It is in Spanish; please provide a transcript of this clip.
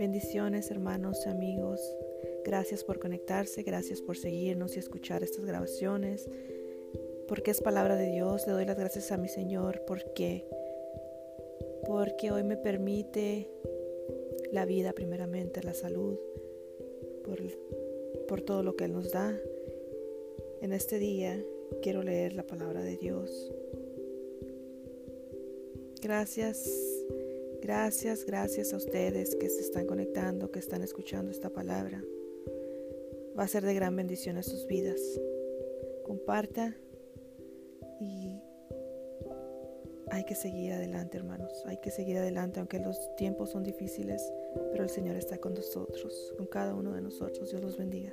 Bendiciones hermanos y amigos. Gracias por conectarse, gracias por seguirnos y escuchar estas grabaciones. Porque es palabra de Dios, le doy las gracias a mi Señor porque porque hoy me permite la vida primeramente, la salud, por, por todo lo que Él nos da. En este día quiero leer la palabra de Dios. Gracias, gracias, gracias a ustedes que se están conectando, que están escuchando esta palabra. Va a ser de gran bendición a sus vidas. Comparta y hay que seguir adelante, hermanos. Hay que seguir adelante, aunque los tiempos son difíciles, pero el Señor está con nosotros, con cada uno de nosotros. Dios los bendiga.